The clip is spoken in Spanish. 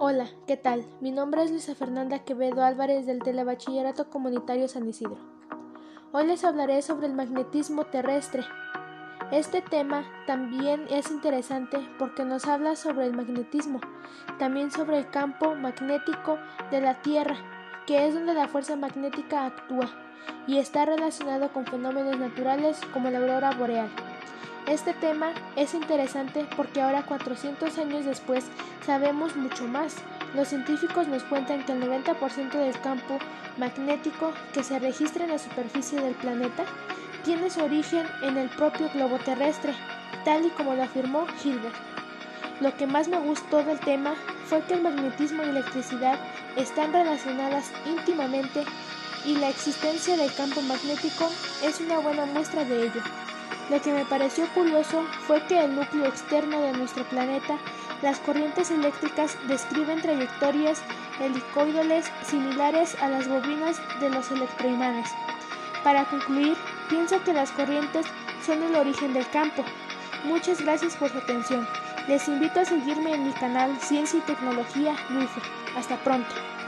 Hola, ¿qué tal? Mi nombre es Luisa Fernanda Quevedo Álvarez del Telebachillerato Comunitario San Isidro. Hoy les hablaré sobre el magnetismo terrestre. Este tema también es interesante porque nos habla sobre el magnetismo, también sobre el campo magnético de la Tierra, que es donde la fuerza magnética actúa y está relacionado con fenómenos naturales como la aurora boreal. Este tema es interesante porque ahora 400 años después sabemos mucho más. Los científicos nos cuentan que el 90% del campo magnético que se registra en la superficie del planeta tiene su origen en el propio globo terrestre, tal y como lo afirmó Hilbert. Lo que más me gustó del tema fue que el magnetismo y electricidad están relacionadas íntimamente y la existencia del campo magnético es una buena muestra de ello. Lo que me pareció curioso fue que el núcleo externo de nuestro planeta, las corrientes eléctricas describen trayectorias helicoidales similares a las bobinas de los electroimanes. Para concluir, pienso que las corrientes son el origen del campo. Muchas gracias por su atención. Les invito a seguirme en mi canal Ciencia y Tecnología Luife. Hasta pronto.